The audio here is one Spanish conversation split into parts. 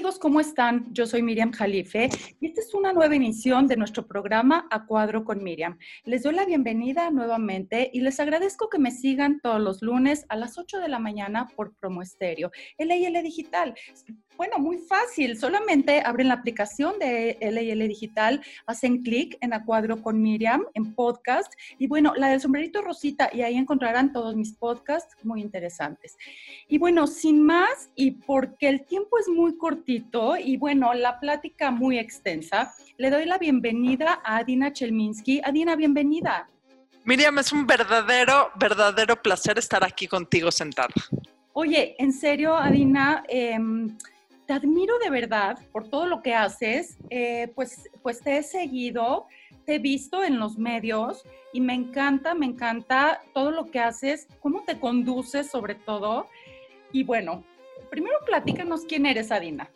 Amigos, ¿cómo están? Yo soy Miriam Jalife y esta es una nueva emisión de nuestro programa A Cuadro con Miriam. Les doy la bienvenida nuevamente y les agradezco que me sigan todos los lunes a las 8 de la mañana por Promo Estéreo, LIL Digital. Bueno, muy fácil. Solamente abren la aplicación de LL Digital, hacen clic en A Cuadro con Miriam en podcast y bueno, la del sombrerito rosita y ahí encontrarán todos mis podcasts muy interesantes. Y bueno, sin más y porque el tiempo es muy cortito y bueno, la plática muy extensa, le doy la bienvenida a Adina Chelminsky. Adina, bienvenida. Miriam, es un verdadero, verdadero placer estar aquí contigo sentada. Oye, en serio, Adina, eh, te admiro de verdad por todo lo que haces, eh, pues, pues te he seguido, te he visto en los medios y me encanta, me encanta todo lo que haces, cómo te conduces sobre todo. Y bueno, primero platícanos quién eres, Adina.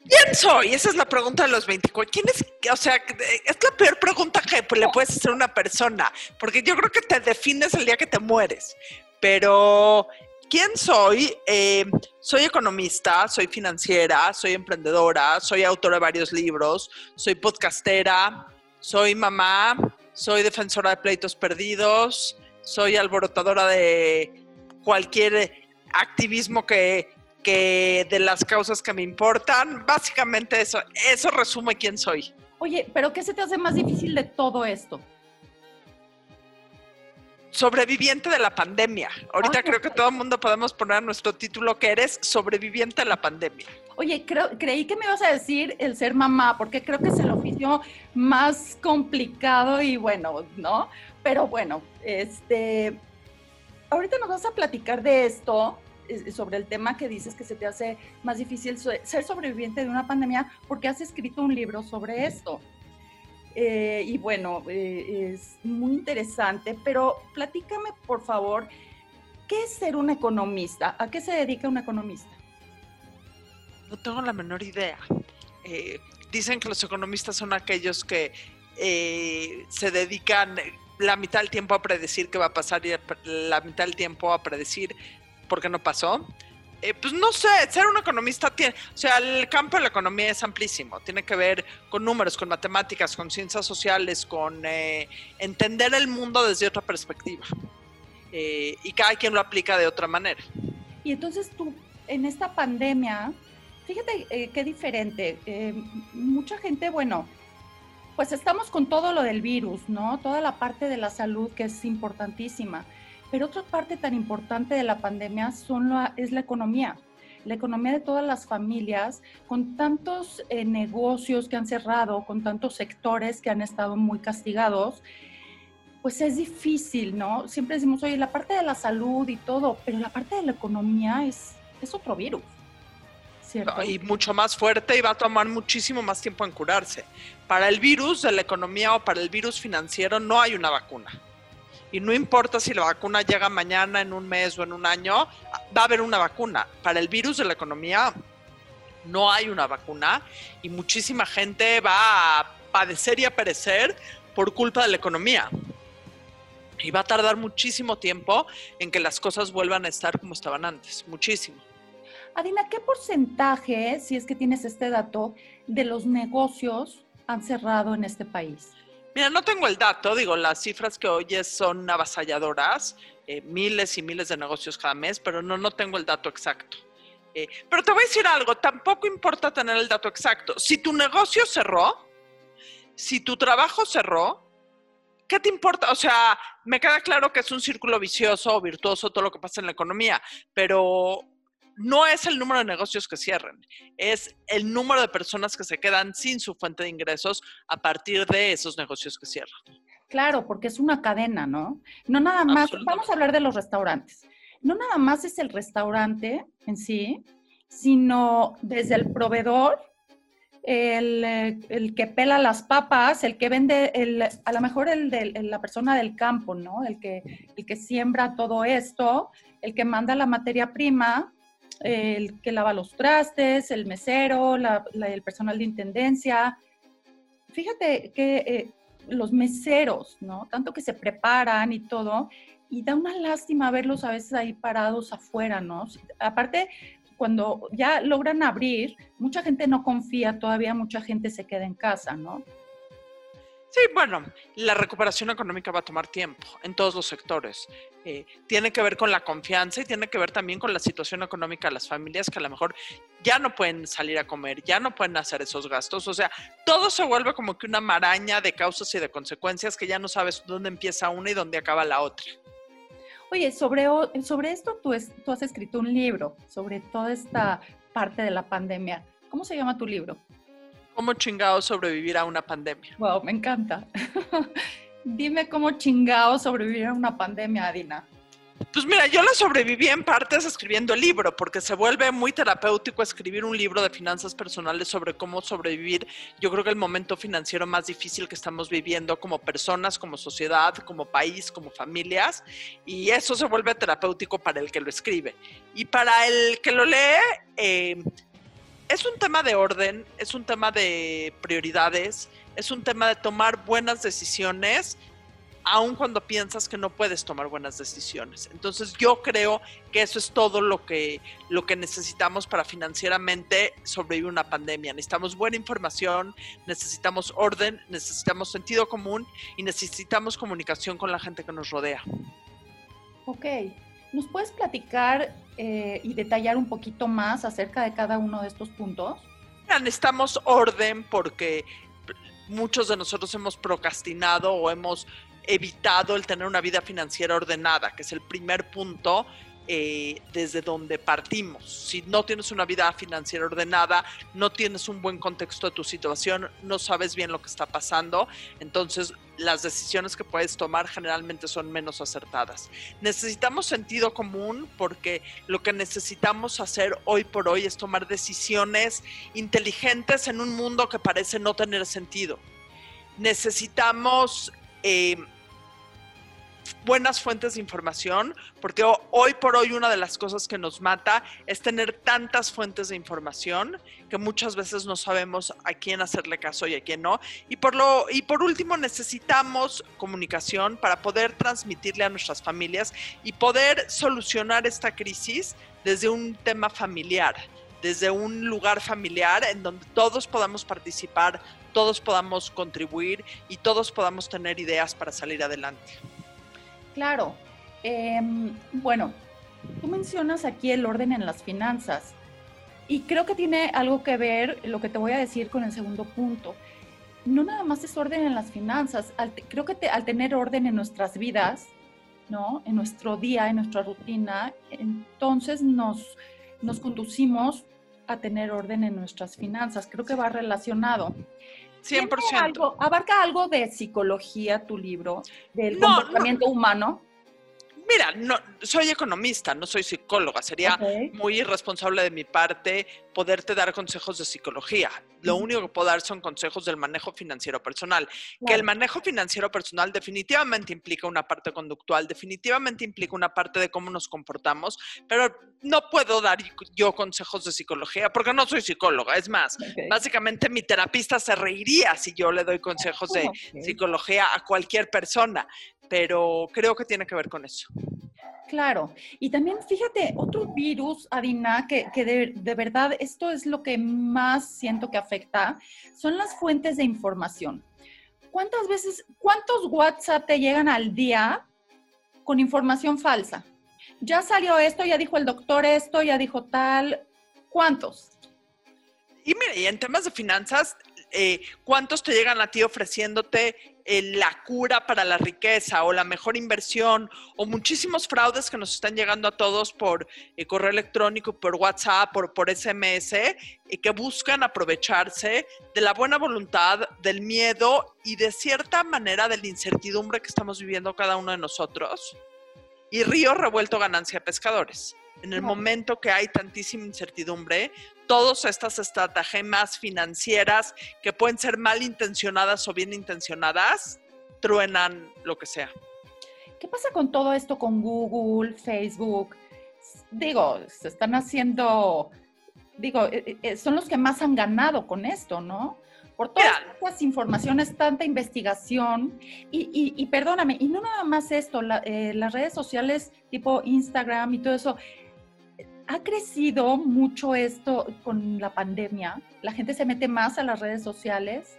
¿Quién soy? Esa es la pregunta de los 24. ¿Quién es? O sea, es la peor pregunta que le puedes hacer a una persona, porque yo creo que te defines el día que te mueres. Pero ¿Quién soy? Eh, soy economista, soy financiera, soy emprendedora, soy autora de varios libros, soy podcastera, soy mamá, soy defensora de pleitos perdidos, soy alborotadora de cualquier activismo que, que de las causas que me importan. Básicamente eso, eso resume quién soy. Oye, pero ¿qué se te hace más difícil de todo esto? Sobreviviente de la pandemia. Ahorita creo que todo el mundo podemos poner nuestro título que eres sobreviviente de la pandemia. Oye, creí que me ibas a decir el ser mamá, porque creo que es el oficio más complicado y bueno, ¿no? Pero bueno, este, ahorita nos vas a platicar de esto, sobre el tema que dices que se te hace más difícil ser sobreviviente de una pandemia, porque has escrito un libro sobre esto. Eh, y bueno, eh, es muy interesante, pero platícame por favor, ¿qué es ser un economista? ¿A qué se dedica un economista? No tengo la menor idea. Eh, dicen que los economistas son aquellos que se dedican la mitad del tiempo a predecir qué va a pasar y la mitad del tiempo a predecir por qué no pasó. Eh, pues no sé, ser un economista tiene, o sea, el campo de la economía es amplísimo, tiene que ver con números, con matemáticas, con ciencias sociales, con eh, entender el mundo desde otra perspectiva. Eh, y cada quien lo aplica de otra manera. Y entonces tú, en esta pandemia, fíjate qué diferente, mucha gente, bueno, pues estamos con todo lo del virus, ¿no? Toda la parte de la salud que es importantísima pero otra parte tan importante de la pandemia son es la economía, la economía de todas las familias, con tantos eh, negocios que han cerrado, con tantos sectores que han estado muy castigados, pues es difícil, ¿no? Siempre decimos, oye, la parte de la salud y todo, pero la parte de la economía es, es otro virus. Y mucho más fuerte y va a tomar muchísimo más tiempo en curarse. Para el virus de la economía o para el virus financiero no hay una vacuna y no importa si la vacuna llega mañana, en un mes o en un año, va a haber una vacuna. Para el virus de la economía no hay una vacuna y muchísima gente va a padecer y a perecer por culpa de la economía. Y va a tardar muchísimo tiempo en que las cosas vuelvan a estar como estaban antes, muchísimo. Adina, ¿qué porcentaje, si es que tienes este dato, de los negocios han cerrado en este país? Mira, no tengo el dato, digo, las cifras que oyes son avasalladoras, eh, miles y miles de negocios cada mes, pero no, no tengo el dato exacto. Eh, pero te voy a decir algo, tampoco importa tener el dato exacto. Si tu negocio cerró, si tu trabajo cerró, ¿qué te importa? O sea, me queda claro que es un círculo vicioso o virtuoso todo lo que pasa en la economía, pero no es el número de negocios que cierren, es el número de personas que se quedan sin su fuente de ingresos a partir de esos negocios que cierran. Claro, porque es una cadena, ¿no? No nada más, vamos a hablar de los restaurantes. No nada más es el restaurante en sí, sino desde el proveedor, el, que pela las papas, el que vende, el, a lo mejor el de la persona del campo, ¿no? El que, el que siembra todo esto, el que manda la materia prima, el que lava los trastes, el mesero, el personal de intendencia. Fíjate que eh, los meseros, ¿no? Tanto que se preparan y todo, y da una lástima verlos a veces ahí parados afuera, ¿no? Aparte, cuando ya logran abrir, mucha gente no confía, todavía mucha gente se queda en casa, ¿no? Sí, bueno, la recuperación económica va a tomar tiempo en todos los sectores. Eh, tiene que ver con la confianza y tiene que ver también con la situación económica de las familias que a lo mejor ya no pueden salir a comer, ya no pueden hacer esos gastos. O sea, todo se vuelve como que una maraña de causas y de consecuencias que ya no sabes dónde empieza una y dónde acaba la otra. Oye, sobre, sobre esto tú, tú has escrito un libro, sobre toda esta parte de la pandemia. ¿Cómo se llama tu libro? ¿Cómo chingado sobrevivir a una pandemia? Wow, me encanta. Dime cómo chingado sobrevivir a una pandemia, Adina. Pues mira, yo la sobreviví en partes escribiendo el libro, porque se vuelve muy terapéutico escribir un libro de finanzas personales sobre cómo sobrevivir. Yo creo que el momento financiero más difícil que estamos viviendo como personas, como sociedad, como país, como familias, y eso se vuelve terapéutico para el que lo escribe. Y para el que lo lee, eh, es un tema de orden, es un tema de prioridades, es un tema de tomar buenas decisiones, aun cuando piensas que no puedes tomar buenas decisiones. Entonces yo creo que eso es todo lo que, lo que necesitamos para financieramente sobrevivir una pandemia. Necesitamos buena información, necesitamos orden, necesitamos sentido común y necesitamos comunicación con la gente que nos rodea. Ok, ¿Nos puedes platicar eh, y detallar un poquito más acerca de cada uno de estos puntos? Necesitamos orden porque muchos de nosotros hemos procrastinado o hemos evitado el tener una vida financiera ordenada, que es el primer punto eh, desde donde partimos. Si no tienes una vida financiera ordenada, no tienes un buen contexto de tu situación, no sabes bien lo que está pasando, entonces las decisiones que puedes tomar generalmente son menos acertadas. Necesitamos sentido común porque lo que necesitamos hacer hoy por hoy es tomar decisiones inteligentes en un mundo que parece no tener sentido. Necesitamos... Eh, buenas fuentes de información, porque hoy por hoy una de las cosas que nos mata es tener tantas fuentes de información que muchas veces no sabemos a quién hacerle caso y a quién no. Y por, lo, y por último, necesitamos comunicación para poder transmitirle a nuestras familias y poder solucionar esta crisis desde un tema familiar desde un lugar familiar en donde todos podamos participar, todos podamos contribuir y todos podamos tener ideas para salir adelante. Claro. Em, bueno, tú mencionas aquí el orden en las finanzas y creo que tiene algo que ver lo que te voy a decir con el segundo punto. No nada más es orden en las finanzas, creo que al tener orden en nuestras vidas, ¿no? En nuestro día, en nuestra rutina, entonces nos, nos conducimos a tener orden en nuestras finanzas. Creo que va relacionado. 100%. ¿Abarca algo de psicología tu libro, del comportamiento humano? Mira, no, soy economista, no soy psicóloga. Sería muy irresponsable de mi parte poderte dar consejos de psicología. Lo único que puedo dar son consejos del manejo financiero personal. Que el manejo financiero personal definitivamente implica una parte conductual, definitivamente implica una parte de cómo nos comportamos, pero no puedo dar yo consejos de psicología porque no soy psicóloga. Es más, básicamente mi terapista se reiría si yo le doy consejos de psicología a cualquier persona pero creo que tiene que ver con eso. Claro, y también fíjate, otro virus, Adina, que, de, de, verdad esto es lo que más siento que afecta, son las fuentes de información. ¿Cuántas veces, cuántos WhatsApp te llegan al día con información falsa? Ya salió esto, ya dijo el doctor esto, ya dijo tal. ¿Cuántos? Y mira, y en temas de finanzas, eh, ¿cuántos te llegan a ti ofreciéndote eh, la cura para la riqueza o la mejor inversión o muchísimos fraudes que nos están llegando a todos por eh, correo electrónico, por WhatsApp, por, por SMS, y que buscan aprovecharse de la buena voluntad, del miedo y de cierta manera de la incertidumbre que estamos viviendo cada uno de nosotros. Y río revuelto ganancia pescadores. En el momento que hay tantísima incertidumbre, todas estas estratagemas financieras que pueden ser malintencionadas o bien intencionadas, truenan lo que sea. ¿Qué pasa con todo esto con Google, Facebook? Digo, se están haciendo, digo, eh, eh, eh, son los que más han ganado con esto, ¿no? Por todas estas informaciones, tanta investigación, y, perdóname, y no nada más esto, las redes sociales tipo Instagram y todo eso, ¿Ha crecido mucho esto con la pandemia? ¿La gente se mete más a las redes sociales?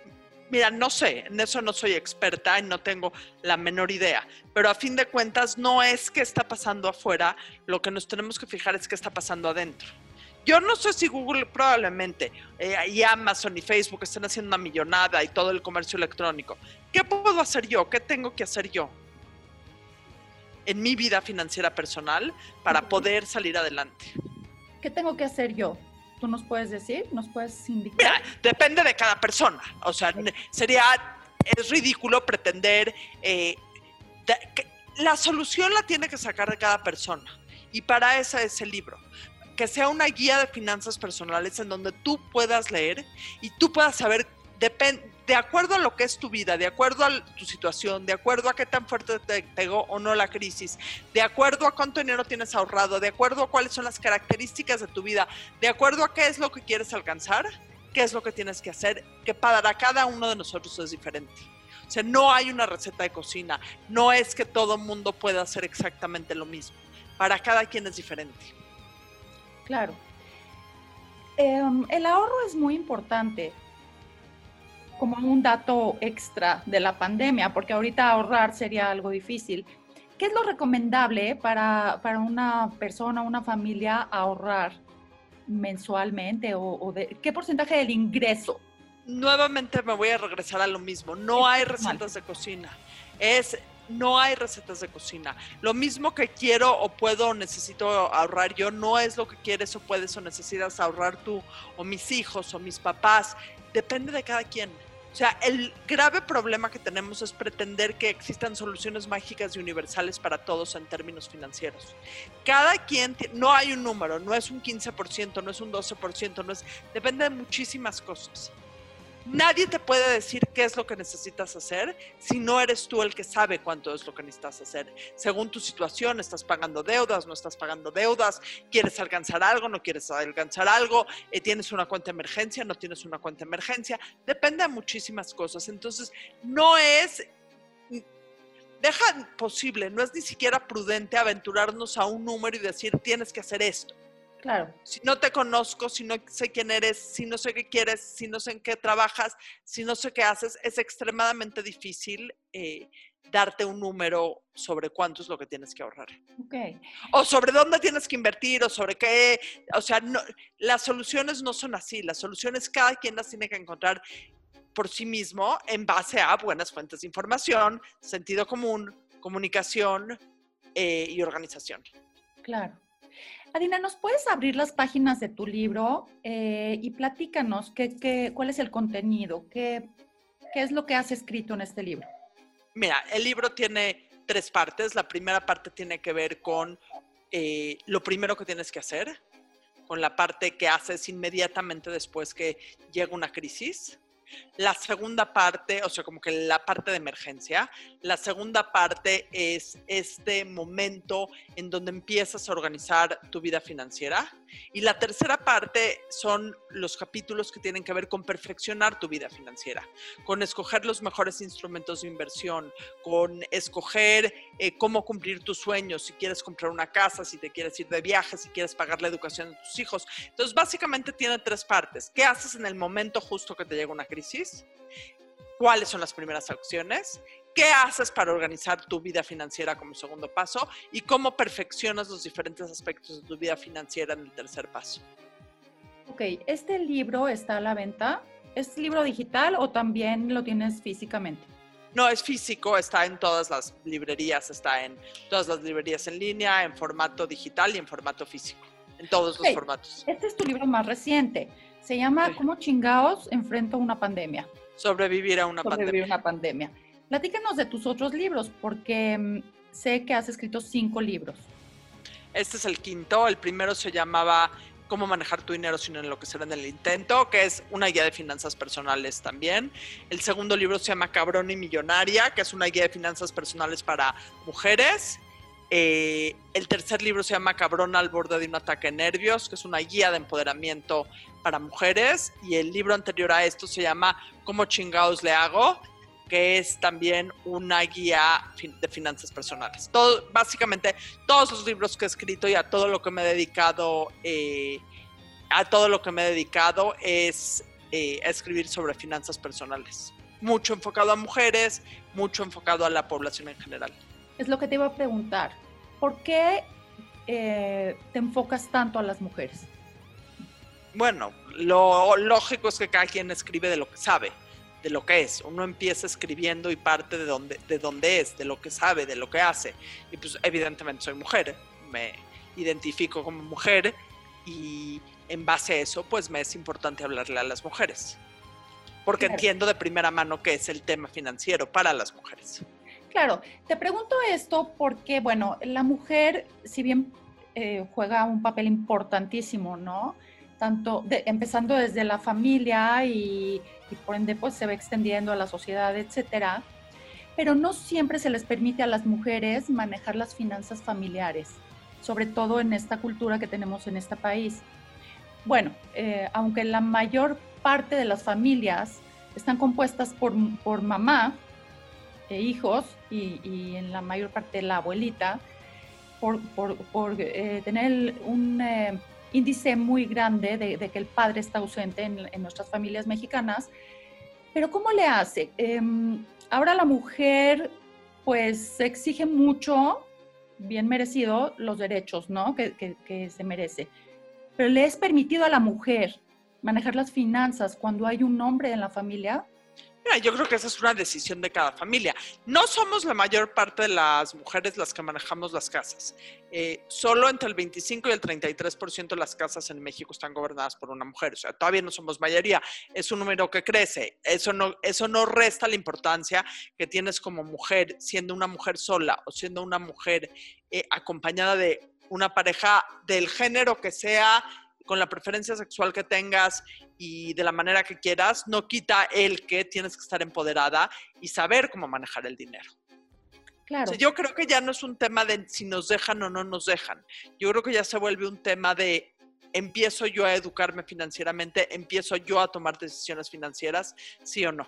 Mira, no sé, en eso no soy experta y no tengo la menor idea, pero a fin de cuentas no es que está pasando afuera, lo que nos tenemos que fijar es qué está pasando adentro. Yo no sé si Google probablemente eh, y Amazon y Facebook están haciendo una millonada y todo el comercio electrónico. ¿Qué puedo hacer yo? ¿Qué tengo que hacer yo en mi vida financiera personal para poder salir adelante? ¿Qué tengo que hacer yo? ¿Tú nos puedes decir? ¿Nos puedes indicar? Mira, depende de cada persona. O sea, sería, es ridículo pretender, eh, que la solución la tiene que sacar de cada persona. Y para eso es el libro. Que sea una guía de finanzas personales en donde tú puedas leer y tú puedas saber, depende de acuerdo a lo que es tu vida, de acuerdo a tu situación, de acuerdo a qué tan fuerte te pegó o no la crisis, de acuerdo a cuánto dinero tienes ahorrado, de acuerdo a cuáles son las características de tu vida, de acuerdo a qué es lo que quieres alcanzar, qué es lo que tienes que hacer, que para cada uno de nosotros es diferente. O sea, no hay una receta de cocina, no es que todo mundo pueda hacer exactamente lo mismo. Para cada quien es diferente. Claro. Em, el ahorro es muy importante como un dato extra de la pandemia, porque ahorita ahorrar sería algo difícil. ¿Qué es lo recomendable para, para una persona, una familia ahorrar mensualmente o, de, qué porcentaje del ingreso? Nuevamente me voy a regresar a lo mismo. No hay recetas de cocina. Es no hay recetas de cocina. Lo mismo que quiero o puedo o necesito ahorrar yo no es lo que quieres o puedes o necesitas ahorrar tú o mis hijos o mis papás. Depende de cada quien. O sea, el grave problema que tenemos es pretender que existan soluciones mágicas y universales para todos en términos financieros. Cada quien, no hay un número, no es un 15%, no es un 12%, no es, depende de muchísimas cosas. Nadie te puede decir qué es lo que necesitas hacer si no eres tú el que sabe cuánto es lo que necesitas hacer. Según tu situación, estás pagando deudas, no estás pagando deudas, quieres alcanzar algo, no quieres alcanzar algo, eh, tienes una cuenta de emergencia, no tienes una cuenta de emergencia. Depende de muchísimas cosas. Entonces, no es deja posible, no es ni siquiera prudente aventurarnos a un número y decir tienes que hacer esto. Claro. Si no te conozco, si no sé quién eres, si no sé qué quieres, si no sé en qué trabajas, si no sé qué haces, es extremadamente difícil eh, darte un número sobre cuánto es lo que tienes que ahorrar. Okay. O sobre dónde tienes que invertir, o sobre qué. O sea, no, las soluciones no son así. Las soluciones cada quien las tiene que encontrar por sí mismo en base a buenas fuentes de información, sentido común, comunicación eh, y organización. Claro. Adina, ¿nos puedes abrir las páginas de tu libro eh, y platícanos qué, cuál es el contenido? Qué, ¿Qué es lo que has escrito en este libro? Mira, el libro tiene tres partes. La primera parte tiene que ver con eh, lo primero que tienes que hacer, con la parte que haces inmediatamente después que llega una crisis. La segunda parte, o sea, como que la parte de emergencia, la segunda parte es este momento en donde empiezas a organizar tu vida financiera. Y la tercera parte son los capítulos que tienen que ver con perfeccionar tu vida financiera, con escoger los mejores instrumentos de inversión, con escoger eh, cómo cumplir tus sueños, si quieres comprar una casa, si te quieres ir de viaje, si quieres pagar la educación de tus hijos. Entonces, básicamente tiene tres partes. ¿Qué haces en el momento justo que te llega una crisis? ¿Cuáles son las primeras acciones? ¿Qué haces para organizar tu vida financiera como segundo paso? ¿Y cómo perfeccionas los diferentes aspectos de tu vida financiera en el tercer paso? Ok, ¿este libro está a la venta? ¿Es libro digital o también lo tienes físicamente? No, es físico, está en todas las librerías, está en todas las librerías en línea, en formato digital y en formato físico, en todos los formatos. Este es tu libro más reciente. Se llama ¿Cómo chingados enfrento una pandemia? Sobrevivir a una Sobrevivir una pandemia. Platícanos de tus otros libros, porque mm, sé que has escrito cinco libros. Este es el quinto. El primero se llamaba Cómo manejar tu dinero sin enloquecer en el intento, que es una guía de finanzas personales también. El segundo libro se llama Cabrón y Millonaria, que es una guía de finanzas personales para mujeres. Eh, el tercer libro se llama Cabrón al borde de un ataque de nervios, que es una guía de empoderamiento para mujeres. Y el libro anterior a esto se llama ¿Cómo chingados le hago? que es también una guía de finanzas personales. Todo, básicamente, todos los libros que he escrito y a todo lo que me he dedicado, eh, a todo lo que me he dedicado es eh, a escribir sobre finanzas personales. Mucho enfocado a mujeres, mucho enfocado a la población en general. Es lo que te iba a preguntar. ¿Por qué eh, te enfocas tanto a las mujeres? Bueno, lo lógico es que cada quien escribe de lo que sabe de lo que es. Uno empieza escribiendo y parte de donde, de donde es, de lo que sabe, de lo que hace. Y pues evidentemente soy mujer, me identifico como mujer y en base a eso pues me es importante hablarle a las mujeres. Porque entiendo de primera mano que es el tema financiero para las mujeres. Claro, te pregunto esto porque, bueno, la mujer, si bien eh, juega un papel importantísimo, ¿no? Tanto empezando desde la familia y y por ende pues se va extendiendo a la sociedad, etcétera. Pero no siempre se les permite a las mujeres manejar las finanzas familiares, sobre todo en esta cultura que tenemos en este país. Bueno, eh, aunque la mayor parte de las familias están compuestas por, por mamá e hijos y, en la mayor parte la abuelita, por, por, eh, tener un eh, índice muy grande de, que el padre está ausente en, nuestras familias mexicanas. Pero ¿cómo le hace? Em, ahora la mujer pues exige mucho, bien merecido, los derechos ¿no? que, que se merece. Pero le es permitido a la mujer manejar las finanzas cuando hay un hombre en la familia yo creo que esa es una decisión de cada familia. No somos la mayor parte de las mujeres las que manejamos las casas. Eh, solo entre el 25 y el 33% de las casas en México están gobernadas por una mujer. O sea, todavía no somos mayoría. Es un número que crece. Eso no, eso no resta la importancia que tienes como mujer, siendo una mujer sola o siendo una mujer eh, acompañada de una pareja del género que sea con la preferencia sexual que tengas y de la manera que quieras, no quita el que tienes que estar empoderada y saber cómo manejar el dinero. Claro. yo creo que ya no es un tema de si nos dejan o no nos dejan. Yo creo que ya se vuelve un tema de empiezo yo a educarme financieramente, empiezo yo a tomar decisiones financieras, sí o no.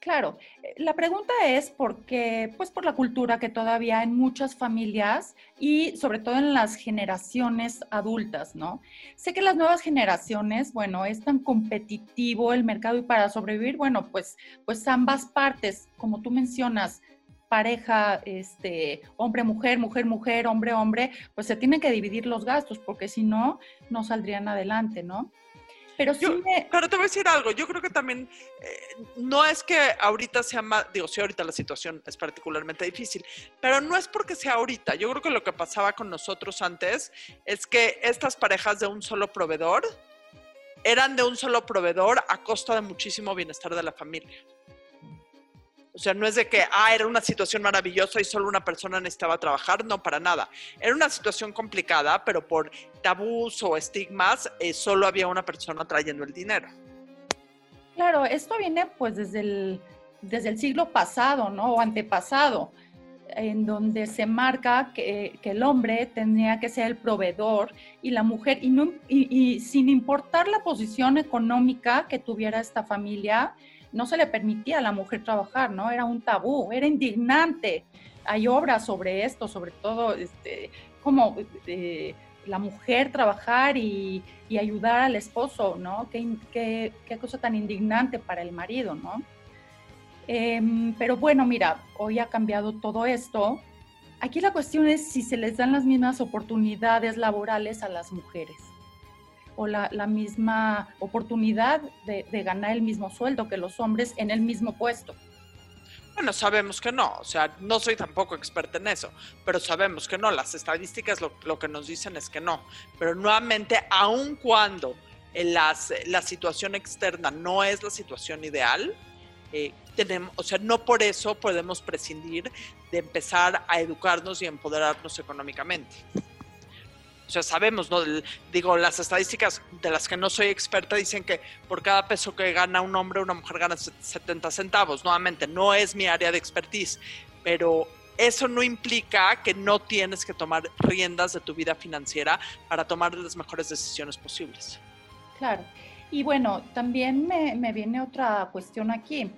Claro, eh, la pregunta es porque, pues por la cultura que todavía en muchas familias y sobre todo en las generaciones adultas, ¿no? Sé que las nuevas generaciones, bueno, es tan competitivo el mercado y para sobrevivir, bueno, pues, pues ambas partes, como tú mencionas, pareja, este, hombre, mujer, mujer, mujer, hombre, hombre, pues se tienen que dividir los gastos porque si no, no saldrían adelante, ¿no? Pero sí Pero te voy a decir algo, yo creo que también eh, no es que ahorita sea más, digo, sí, ahorita la situación es particularmente difícil, pero no es porque sea ahorita. Yo creo que lo que pasaba con nosotros antes es que estas parejas de un solo proveedor eran de un solo proveedor a costa de muchísimo bienestar de la familia. O sea, no es de que, ah, era una situación maravillosa y solo una persona necesitaba trabajar, no, para nada. Era una situación complicada, pero por tabús o estigmas, eh, solo había una persona trayendo el dinero. Claro, esto viene pues desde el, desde el siglo pasado, ¿no? O antepasado, en donde se marca que, el hombre tenía que ser el proveedor y la mujer, y, no, y sin importar la posición económica que tuviera esta familia, no se le permitía a la mujer trabajar, ¿no? Era un tabú, era indignante. Hay obras sobre esto, sobre todo este, como eh, la mujer trabajar y, ayudar al esposo, ¿no? Qué, cosa tan indignante para el marido, ¿no? Em, pero bueno, mira, hoy ha cambiado todo esto. Aquí la cuestión es si se les dan las mismas oportunidades laborales a las mujeres o la, misma oportunidad de, ganar el mismo sueldo que los hombres en el mismo puesto. Bueno, sabemos que no, o sea, no soy tampoco experta en eso, pero sabemos que no, las estadísticas lo, que nos dicen es que no, pero nuevamente, aun cuando las, la situación externa no es la situación ideal, eh, tenemos, o sea, no por eso podemos prescindir de empezar a educarnos y empoderarnos económicamente. O sea, sabemos, ¿no? Digo, las estadísticas de las que no soy experta dicen que por cada peso que gana un hombre, una mujer gana 70 centavos. Nuevamente, no es mi área de expertise, pero eso no implica que no tienes que tomar riendas de tu vida financiera para tomar las mejores decisiones posibles. Claro. Y bueno, también me, me viene otra cuestión aquí.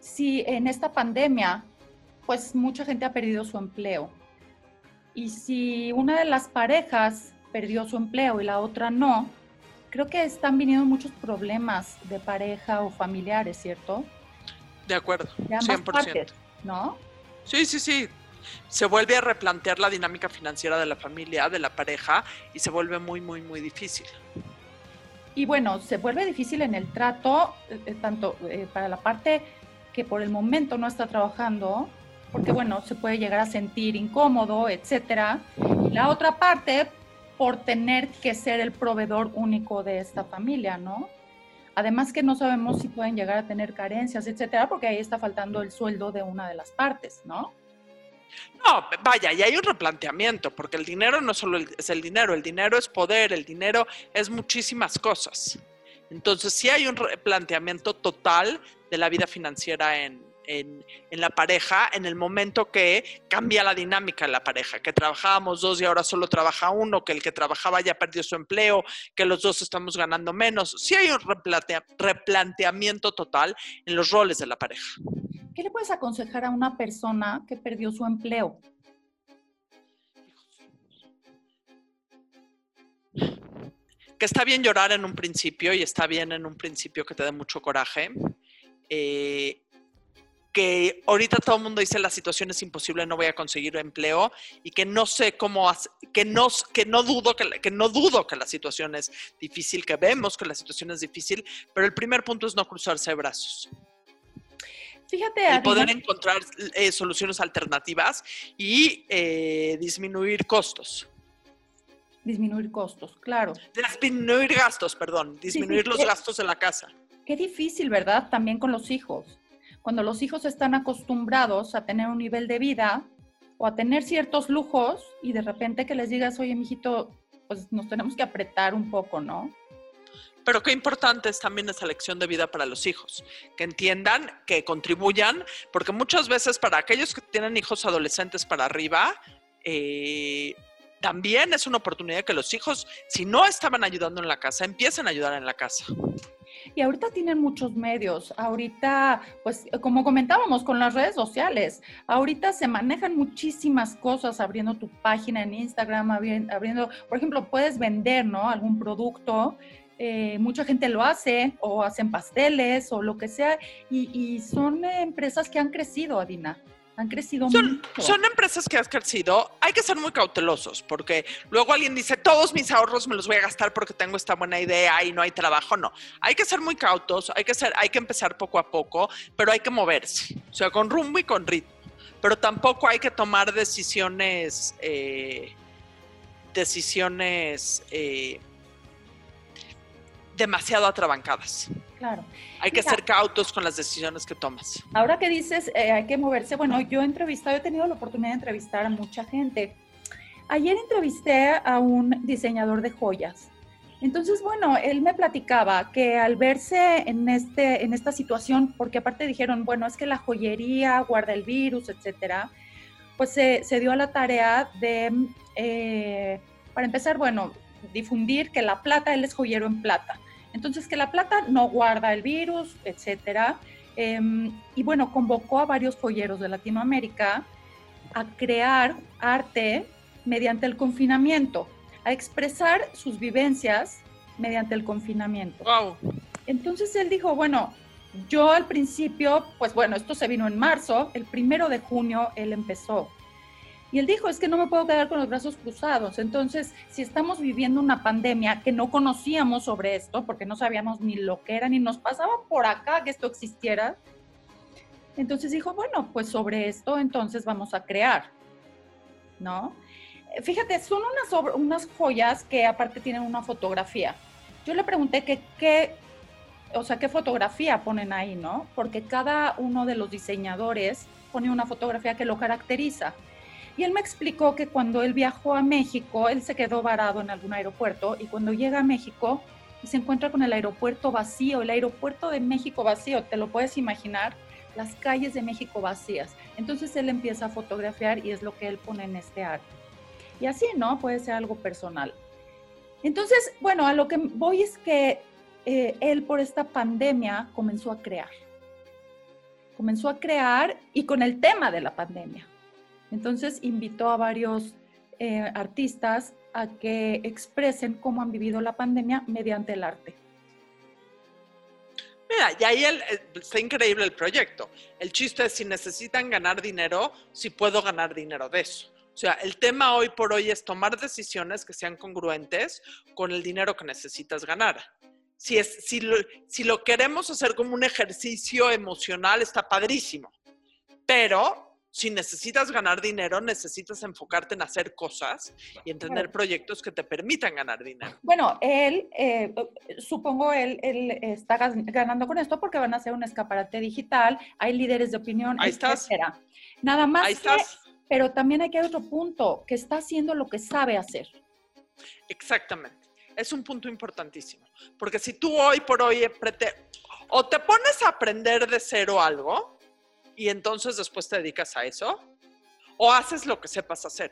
si en esta pandemia, pues mucha gente ha perdido su empleo. Y si una de las parejas perdió su empleo y la otra no, creo que están viniendo muchos problemas de pareja o familiares, ¿cierto? De acuerdo, de 100%. ¿No? Sí, sí, sí. Se vuelve a replantear la dinámica financiera de la familia, de la pareja, y se vuelve muy, muy, muy difícil. Y bueno, se vuelve difícil en el trato, eh, eh, tanto eh, para la parte que por el momento no está trabajando, porque bueno, se puede llegar a sentir incómodo, etcétera. Y la otra parte, por tener que ser el proveedor único de esta familia, ¿no? Además que no sabemos si pueden llegar a tener carencias, etcétera, porque ahí está faltando el sueldo de una de las partes, ¿no? No, vaya, y hay un replanteamiento, porque el dinero no solo es el dinero, el dinero es poder, el dinero es muchísimas cosas. Entonces, sí hay un replanteamiento total de la vida financiera en, en, la pareja en el momento que cambia la dinámica en la pareja, que trabajábamos dos y ahora solo trabaja uno, que el que trabajaba ya perdió su empleo, que los dos estamos ganando menos. Sí hay un replanteamiento total en los roles de la pareja. ¿Qué le puedes aconsejar a una persona que perdió su empleo? Que está bien llorar en un principio y está bien en un principio que te dé mucho coraje. Eh, que ahorita todo el mundo dice la situación es imposible, no voy a conseguir empleo y que no sé cómo, que no, que no dudo que, que no dudo que la situación es difícil, que vemos que la situación es difícil, pero el primer punto es no cruzarse de brazos. Fíjate, el poder encontrar eh, soluciones alternativas y eh, disminuir costos. Disminuir costos, claro. Disminuir gastos, perdón, disminuir los gastos de la casa. Qué difícil, ¿verdad? También con los hijos. Cuando los hijos están acostumbrados a tener un nivel de vida o a tener ciertos lujos y de repente que les digas, oye, mijito, pues nos tenemos que apretar un poco, ¿no? pero qué importante es también esa lección de vida para los hijos, que entiendan, que contribuyan, porque muchas veces para aquellos que tienen hijos adolescentes para arriba, eh, también es una oportunidad que los hijos, si no estaban ayudando en la casa, empiecen a ayudar en la casa. Y ahorita tienen muchos medios, ahorita, pues como comentábamos con las redes sociales, ahorita se manejan muchísimas cosas abriendo tu página en Instagram, abriendo, por ejemplo, puedes vender, ¿no? Algún producto eh, mucha gente lo hace o hacen pasteles o lo que sea y, son empresas que han crecido, Adina. Han crecido son, mucho. Son empresas que han crecido. Hay que ser muy cautelosos porque luego alguien dice, todos mis ahorros me los voy a gastar porque tengo esta buena idea y no hay trabajo. No, hay que ser muy cautos, hay que, ser, hay que empezar poco a poco, pero hay que moverse. O sea, con rumbo y con ritmo. Pero tampoco hay que tomar decisiones, eh, decisiones... Eh, demasiado atrabancadas. Claro. Hay que ser cautos con las decisiones que tomas. Ahora que dices, eh, hay que moverse, bueno, yo he entrevistado, he tenido la oportunidad de entrevistar a mucha gente. Ayer entrevisté a un diseñador de joyas. Entonces, bueno, él me platicaba que al verse en, este, en esta situación, porque aparte dijeron, bueno, es que la joyería guarda el virus, etcétera, pues se, se dio a la tarea de, eh, para empezar, bueno, difundir que la plata, él es joyero en plata. Entonces, que la plata no guarda el virus, etcétera. Em, y bueno, convocó a varios joyeros de Latinoamérica a crear arte mediante el confinamiento, a expresar sus vivencias mediante el confinamiento. Wow. Entonces él dijo, bueno, yo al principio, pues bueno, esto se vino en marzo, el primero de junio él empezó y él dijo, es que no me puedo quedar con los brazos cruzados. Entonces, si estamos viviendo una pandemia que no conocíamos sobre esto, porque no sabíamos ni lo que era, ni nos pasaba por acá que esto existiera, entonces dijo, bueno, pues sobre esto entonces vamos a crear, ¿no? Fíjate, son unas, unas joyas que aparte tienen una fotografía. Yo le pregunté que qué, o sea, qué fotografía ponen ahí, ¿no? Porque cada uno de los diseñadores pone una fotografía que lo caracteriza. Y él me explicó que cuando él viajó a México, él se quedó varado en algún aeropuerto y cuando llega a México se encuentra con el aeropuerto vacío, el aeropuerto de México vacío, te lo puedes imaginar, las calles de México vacías. Entonces él empieza a fotografiar y es lo que él pone en este arte. Y así, ¿no? Puede ser algo personal. Entonces, bueno, a lo que voy es que eh, él por esta pandemia comenzó a crear. comenzó a crear y con el tema de la pandemia. Entonces invitó a varios eh, artistas a que expresen cómo han vivido la pandemia mediante el arte. Mira, y ahí eh, está increíble el proyecto. El chiste es si necesitan ganar dinero, si puedo ganar dinero de eso. O sea, el tema hoy por hoy es tomar decisiones que sean congruentes con el dinero que necesitas ganar. Si, es, si, lo, si lo queremos hacer como un ejercicio emocional, está padrísimo. Pero si necesitas ganar dinero, necesitas enfocarte en hacer cosas y en tener proyectos que te permitan ganar dinero. Bueno, él, eh, supongo él, él, está ganando con esto porque van a hacer un escaparate digital, hay líderes de opinión, Ahí estás. Nada más. Ahí estás. pero también hay que otro punto, que está haciendo lo que sabe hacer. Exactamente. Es un punto importantísimo. Porque si tú hoy por hoy o te pones a aprender de cero algo, y entonces después te dedicas a eso? ¿O haces lo que sepas hacer?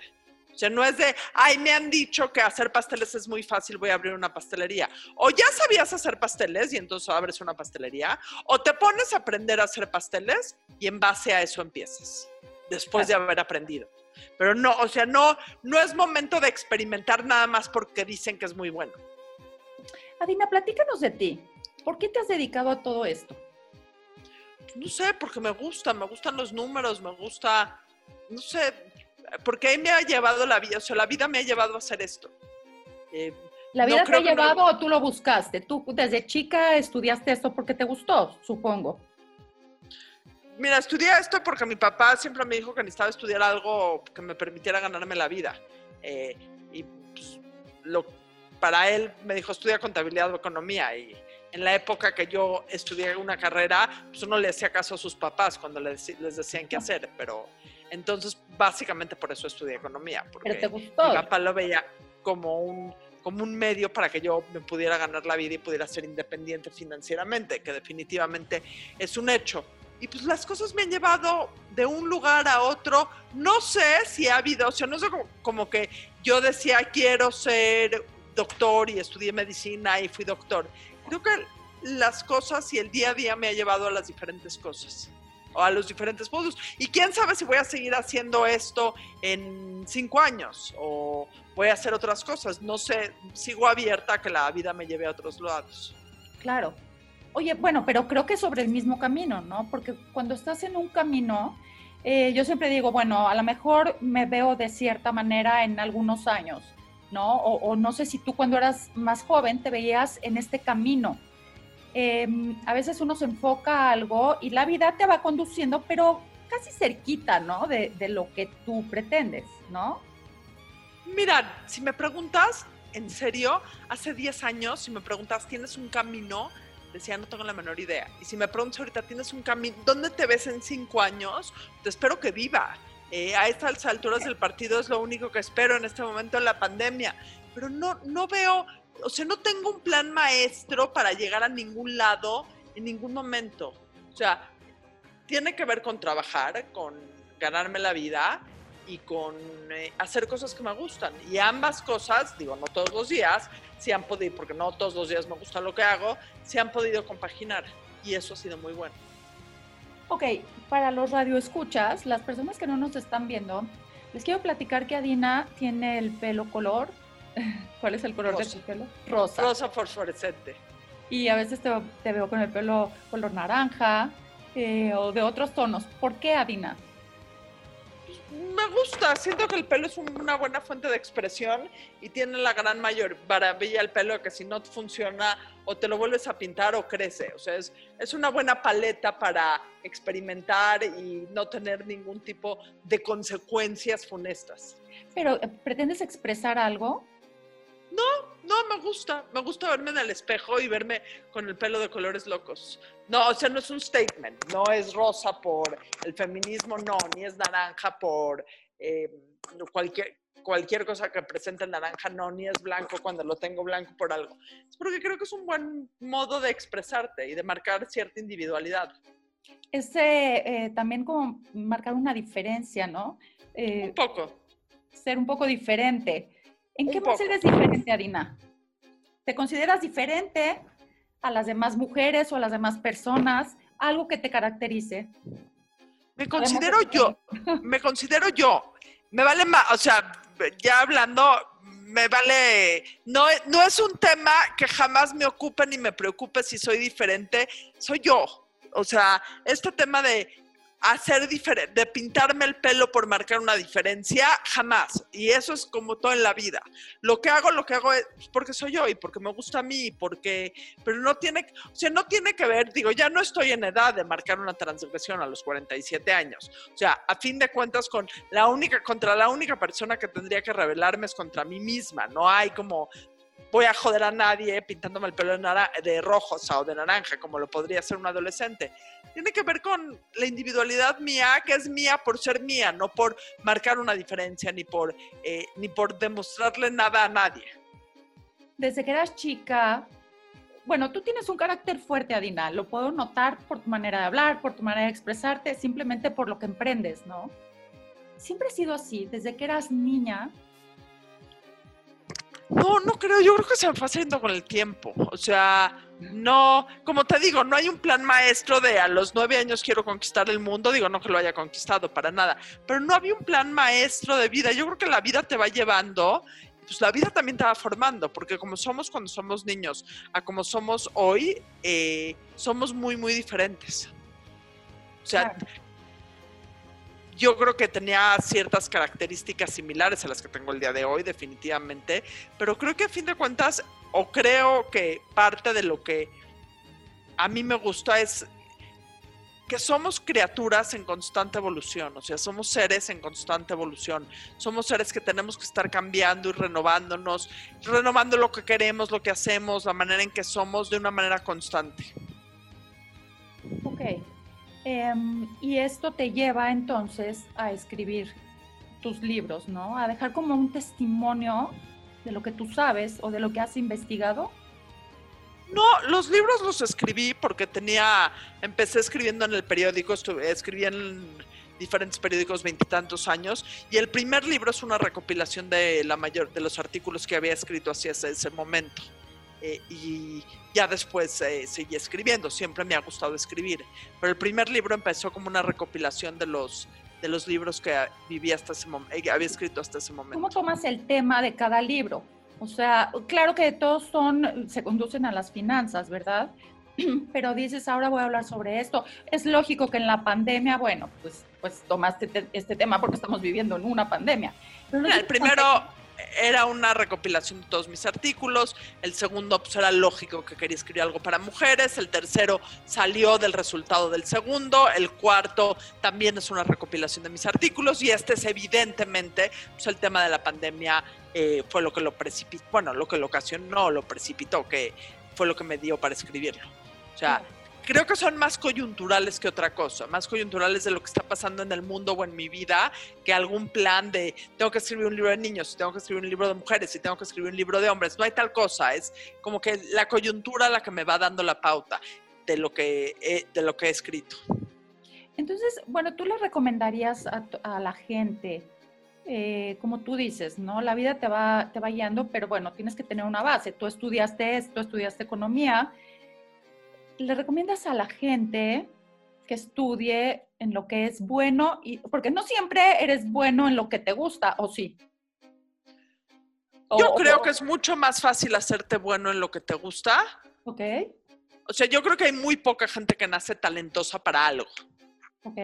O sea, no es de, ay, me han dicho que hacer pasteles es muy fácil, voy a abrir una pastelería. O ya sabías hacer pasteles y entonces abres una pastelería. O te pones a aprender a hacer pasteles y en base a eso empiezas, después de haber aprendido. Pero no, o sea, no, no es momento de experimentar nada más porque dicen que es muy bueno. Adina, platícanos de ti. ¿Por qué te has dedicado a todo esto? No sé, porque me gusta, me gustan los números, me gusta, no sé, porque ahí me ha llevado la vida, o sea, la vida me ha llevado a hacer esto. Eh, ¿La vida te ha llevado o tú lo buscaste? Tú desde chica estudiaste esto porque te gustó, supongo. Mira, estudié esto porque mi papá siempre me dijo que necesitaba estudiar algo que me permitiera ganarme la vida. Eh, y pues, lo, para él me dijo, estudia contabilidad o economía. Y en la época que yo estudié una carrera, pues uno le hacía caso a sus papás cuando les, les decían qué hacer, pero entonces básicamente por eso estudié economía, porque te gustó. mi papá lo veía como un, como un medio para que yo me pudiera ganar la vida y pudiera ser independiente financieramente, que definitivamente es un hecho. Y pues las cosas me han llevado de un lugar a otro. No sé si ha habido, o sea, no sé como, como que yo decía quiero ser doctor y estudié medicina y fui doctor creo que las cosas y el día a día me ha llevado a las diferentes cosas o a los diferentes puntos. Y quién sabe si voy a seguir haciendo esto en cinco años o voy a hacer otras cosas. No sé, sigo abierta a que la vida me lleve a otros lados. Claro. Oye, bueno, pero creo que sobre el mismo camino, ¿no? Porque cuando estás en un camino, eh, yo siempre digo, bueno, a lo mejor me veo de cierta manera en algunos años, ¿no? O, no sé si tú cuando eras más joven te veías en este camino. Em, a veces uno se enfoca a algo y la vida te va conduciendo, pero casi cerquita, ¿no? De, de lo que tú pretendes, ¿no? Mira, si me preguntas, en serio, hace 10 años, si me preguntas, ¿tienes un camino? Decía, no tengo la menor idea. Y si me preguntas ahorita, ¿tienes un camino? ¿Dónde te ves en 5 años? Te espero que viva. Eh, a estas alturas del partido es lo único que espero en este momento en la pandemia. Pero no, no veo, o sea, no tengo un plan maestro para llegar a ningún lado en ningún momento. O sea, tiene que ver con trabajar, con ganarme la vida y con eh, hacer cosas que me gustan. Y ambas cosas, digo, no todos los días, se han podido, porque no todos los días me gusta lo que hago, se han podido compaginar. Y eso ha sido muy bueno. Ok, para los radioescuchas, las personas que no nos están viendo, les quiero platicar que Adina tiene el pelo color. ¿Cuál es el color de tu pelo? Rosa. Rosa fosforescente. Y a veces te, veo con el pelo color naranja eh, o de otros tonos. ¿Por qué, Adina? Me gusta, siento que el pelo es una buena fuente de expresión y tiene la gran mayor maravilla el pelo que si no funciona o te lo vuelves a pintar o crece. O sea, es, es una buena paleta para experimentar y no tener ningún tipo de consecuencias funestas. Pero, ¿pretendes expresar algo? Me gusta. Me gusta verme en el espejo y verme con el pelo de colores locos. No, o sea, no es un statement. No es rosa por el feminismo, no, ni es naranja por eh, cualquier, cualquier cosa que presente naranja, no, ni es blanco cuando lo tengo blanco por algo. Es porque creo que es un buen modo de expresarte y de marcar cierta individualidad. Es eh, también como marcar una diferencia, ¿no? Eh, un poco. Ser un poco diferente. ¿En qué más eres diferente, Adina? ¿Te consideras diferente a las demás mujeres o a las demás personas? algo que te caracterice. Me considero yo, me considero yo. Me vale más, o sea, ya hablando, me vale, no, no es un tema que jamás me ocupe ni me preocupe si soy diferente, soy yo. O sea, este tema de hacer diferente, de pintarme el pelo por marcar una diferencia, jamás. Y eso es como todo en la vida. Lo que hago, lo que hago es porque soy yo y porque me gusta a mí, porque, pero no tiene, o sea, no tiene que ver, digo, ya no estoy en edad de marcar una transgresión a los 47 años. O sea, a fin de cuentas, con la única, contra la única persona que tendría que rebelarme es contra mí misma. No hay como, voy a joder a nadie pintándome el pelo de, rojo o de naranja, como lo podría hacer un adolescente tiene que ver con la individualidad mía, que es mía por ser mía, no por marcar una diferencia ni por, eh, ni por demostrarle nada a nadie. Desde que eras chica, bueno, tú tienes un carácter fuerte, Adina, lo puedo notar por tu manera de hablar, por tu manera de expresarte, simplemente por lo que emprendes, ¿no? Siempre ha sido así, desde que eras niña, no, no creo, yo creo que se fue haciendo con el tiempo. O sea, no, como te digo, no hay un plan maestro de a los nueve años quiero conquistar el mundo, digo, no que lo haya conquistado para nada, pero no había un plan maestro de vida. Yo creo que la vida te va llevando, pues la vida también te va formando, porque como somos cuando somos niños a como somos hoy, eh, somos muy, muy diferentes. O sea, yo creo que tenía ciertas características similares a las que tengo el día de hoy, definitivamente, pero creo que a fin de cuentas, o creo que parte de lo que a mí me gusta es que somos criaturas en constante evolución, o sea, somos seres en constante evolución, somos seres que tenemos que estar cambiando y renovándonos, renovando lo que queremos, lo que hacemos, la manera en que somos de una manera constante. Ok, Em, y esto te lleva entonces a escribir tus libros, ¿no? A dejar como un testimonio de lo que tú sabes o de lo que has investigado. No, los libros los escribí porque tenía, empecé escribiendo en el periódico, escribí en diferentes periódicos veintitantos años y el primer libro es una recopilación de la mayor de los artículos que había escrito hacia ese momento. Eh, y ya después eh, seguí escribiendo, siempre me ha gustado escribir, pero el primer libro empezó como una recopilación de los, de los libros que viví hasta ese momento, eh, había escrito hasta ese momento. ¿Cómo tomas el tema de cada libro? O sea, claro que todos son, se conducen a las finanzas, ¿verdad? Pero dices, ahora voy a hablar sobre esto. Es lógico que en la pandemia, bueno, pues, pues tomaste este tema porque estamos viviendo en una pandemia. el primero era una recopilación de todos mis artículos, el segundo pues era lógico que quería escribir algo para mujeres, el tercero salió del resultado del segundo, el cuarto también es una recopilación de mis artículos. Y este es evidentemente pues el tema de la pandemia eh, fue lo que lo precipitó, bueno, lo que lo ocasionó, lo precipitó, que fue lo que me dio para escribirlo. O sea, creo que son más coyunturales que otra cosa, más coyunturales de lo que está pasando en el mundo o en mi vida que algún plan de tengo que escribir un libro de niños, tengo que escribir un libro de mujeres, y tengo que escribir un libro de hombres. No hay tal cosa, es como que la coyuntura la que me va dando la pauta de lo que he, de lo que he escrito. Entonces, bueno, tú le recomendarías a, la gente, eh, como tú dices, ¿no? La vida te va, te va guiando, pero bueno, tienes que tener una base. Tú estudiaste esto, estudiaste economía, le recomiendas a la gente que estudie en lo que es bueno, y, porque no siempre eres bueno en lo que te gusta, ¿o sí? yo creo que es mucho más fácil hacerte bueno en lo que te gusta. Ok. O sea, yo creo que hay muy poca gente que nace talentosa para algo. Ok.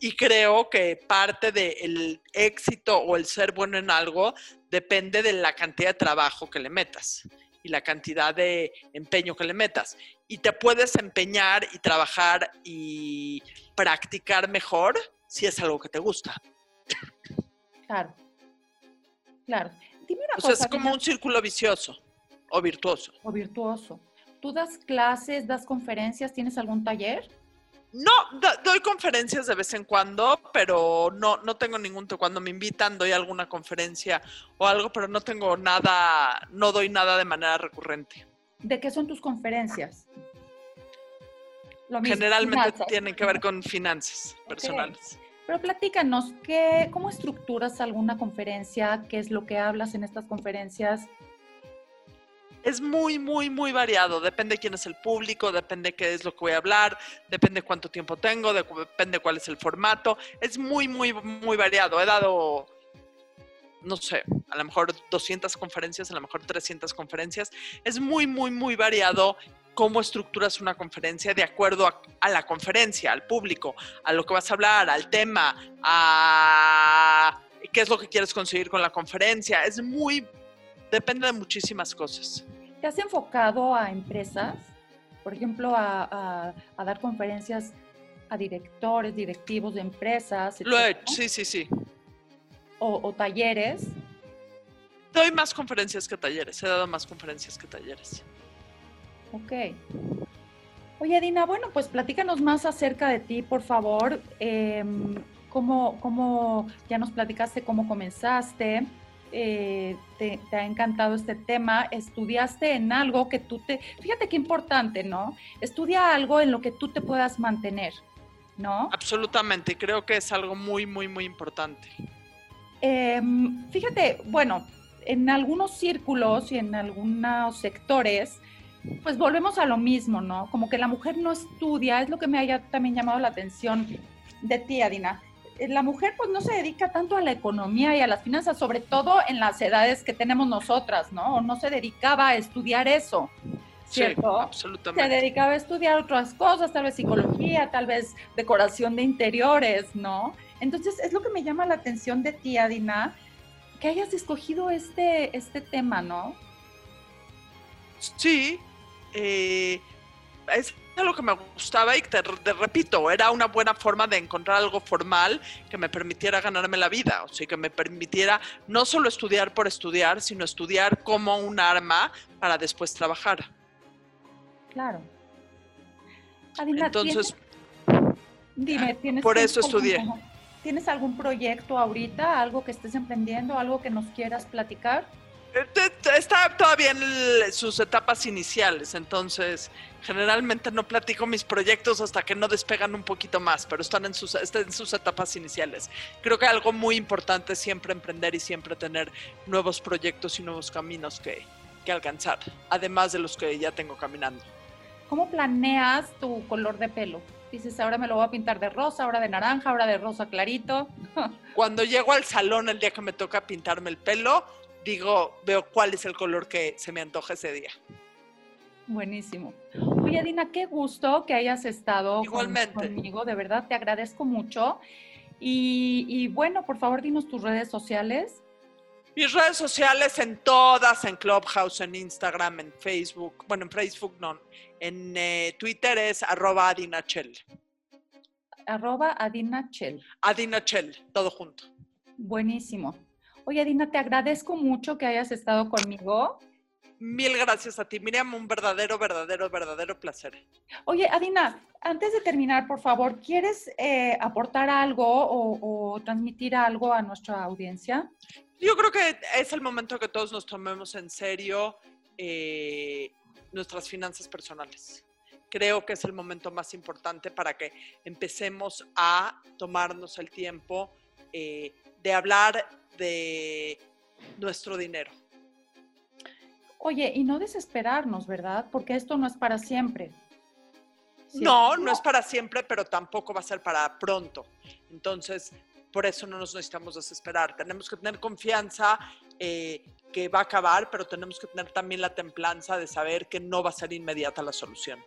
Y creo que parte del éxito o el ser bueno en algo depende de la cantidad de trabajo que le metas y la cantidad de empeño que le metas. Y te puedes empeñar y trabajar y practicar mejor si es algo que te gusta. Claro. Claro. Dime una o sea, es como un círculo vicioso o virtuoso. O virtuoso. ¿Tú das clases, das conferencias, tienes algún taller? No, doy conferencias de vez en cuando, pero no, no tengo ningún, cuando me invitan doy alguna conferencia o algo, pero no tengo nada, no doy nada de manera recurrente. ¿De qué son tus conferencias? Generalmente tienen que ver con finanzas personales. Pero platícanos, ¿qué, ¿cómo estructuras alguna conferencia? ¿Qué es lo que hablas en estas conferencias? Es muy, muy, muy variado. Depende quién es el público, depende qué es lo que voy a hablar, depende cuánto tiempo tengo, depende cuál es el formato. Es muy, muy, muy variado. He dado, no sé, a lo mejor 200 conferencias, a lo mejor 300 conferencias. Es muy, muy, muy variado cómo estructuras una conferencia de acuerdo a, la conferencia, al público, a lo que vas a hablar, al tema, a qué es lo que quieres conseguir con la conferencia. Es muy, depende de muchísimas cosas. ¿Te has enfocado a empresas? Por ejemplo, a, dar conferencias a directores, directivos de empresas. Lo he hecho, sí, sí, sí. O, o talleres. Doy más conferencias que talleres, he dado más conferencias que talleres. Ok. Oye, Dina, bueno, pues platícanos más acerca de ti, por favor. Em, ¿cómo, ya nos platicaste cómo comenzaste? Eh, te, ha encantado este tema, estudiaste en algo que tú te, fíjate qué importante, ¿no? Estudia algo en lo que tú te puedas mantener, ¿no? Absolutamente, creo que es algo muy, muy, muy importante. Em, fíjate, bueno, en algunos círculos y en algunos sectores, pues volvemos a lo mismo, ¿no? Como que la mujer no estudia, es lo que me haya también llamado la atención de ti, Adina. Eh, la mujer pues no se dedica tanto a la economía y a las finanzas, sobre todo en las edades que tenemos nosotras, ¿no? no se dedicaba a estudiar eso, ¿cierto? Sí, absolutamente. Se dedicaba a estudiar otras cosas, tal vez psicología, tal vez decoración de interiores, ¿no? Entonces es lo que me llama la atención de ti, Adina, que hayas escogido este, este tema, ¿no? Sí, eh, es lo que me gustaba y te, repito, era una buena forma de encontrar algo formal que me permitiera ganarme la vida, o sea, que me permitiera no solo estudiar por estudiar, sino estudiar como un arma para después trabajar. Claro. Entonces, dime, ¿tienes por eso estudié. ¿Tienes algún proyecto ahorita, algo que estés emprendiendo, algo que nos quieras platicar? Está todavía en sus etapas iniciales, entonces generalmente no platico mis proyectos hasta que no despegan un poquito más, pero están en sus, en sus etapas iniciales. Creo que algo muy importante es siempre emprender y siempre tener nuevos proyectos y nuevos caminos que, que alcanzar, además de los que ya tengo caminando. ¿Cómo planeas tu color de pelo? Dices, ahora me lo voy a pintar de rosa, ahora de naranja, ahora de rosa clarito. Cuando llego al salón el día que me toca pintarme el pelo, digo, veo cuál es el color que se me antoja ese día. Buenísimo. Oye, Dina, qué gusto que hayas estado conmigo. De verdad, te agradezco mucho. Y, bueno, por favor, dinos tus redes sociales. Mis redes sociales en todas, en Clubhouse, en Instagram, en Facebook. Bueno, en Facebook no. En eh, Twitter es arroba adinachel. Arroba adinachel. Adinachel, todo junto. Buenísimo. Oye, Dina, te agradezco mucho que hayas estado conmigo. Mil gracias a ti, Miriam, un verdadero, verdadero, verdadero placer. Oye, Adina, antes de terminar, por favor, ¿quieres eh, aportar algo o, transmitir algo a nuestra audiencia? Yo creo que es el momento que todos nos tomemos en serio eh, nuestras finanzas personales. Creo que es el momento más importante para que empecemos a tomarnos el tiempo eh, de hablar de nuestro dinero. Oye, y no desesperarnos, ¿verdad? Porque esto no es para siempre. No, no es para siempre, pero tampoco va a ser para pronto. Entonces, por eso no nos necesitamos desesperar. Tenemos que tener confianza eh, que va a acabar, pero tenemos que tener también la templanza de saber que no va a ser inmediata la solución.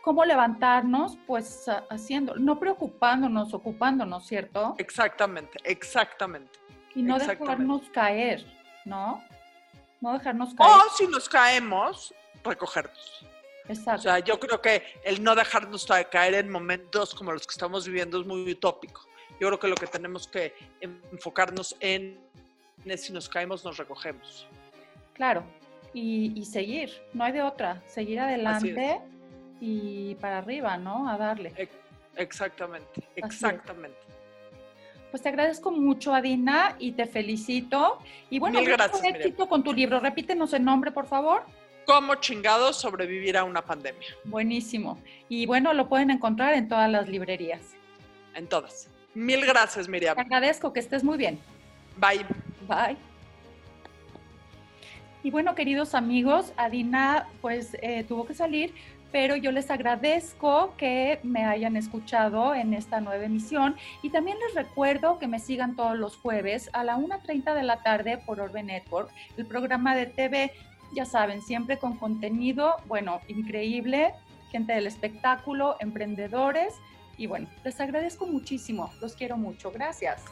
¿Cómo levantarnos? Pues haciendo, no preocupándonos, ocupándonos, ¿cierto? Exactamente, exactamente. Y no dejarnos caer, ¿no? No dejarnos caer. O si nos caemos, recogernos. Exacto. O sea, yo creo que el no dejarnos caer en momentos como los que estamos viviendo es muy utópico. Yo creo que lo que tenemos que enfocarnos en es si nos caemos, nos recogemos. Claro, y, seguir, no hay de otra, seguir adelante y para arriba, ¿no? A darle. Exactamente, exactamente. Pues te agradezco mucho, Adina, y te felicito. Y bueno, Mil gracias, éxito con tu libro. Repítenos el nombre, por favor. ¿Cómo chingados sobrevivir a una pandemia? Buenísimo. Y bueno, lo pueden encontrar en todas las librerías. En todas. Mil gracias, Miriam. Te agradezco, que estés muy bien. Bye. Bye. Y bueno, queridos amigos, Adina pues eh, tuvo que salir, pero yo les agradezco que me hayan escuchado en esta nueva emisión y también les recuerdo que me sigan todos los jueves a la 1.30 de la tarde por Orbe Network, el programa de TV, ya saben, siempre con contenido, bueno, increíble, gente del espectáculo, emprendedores y bueno, les agradezco muchísimo, los quiero mucho, gracias.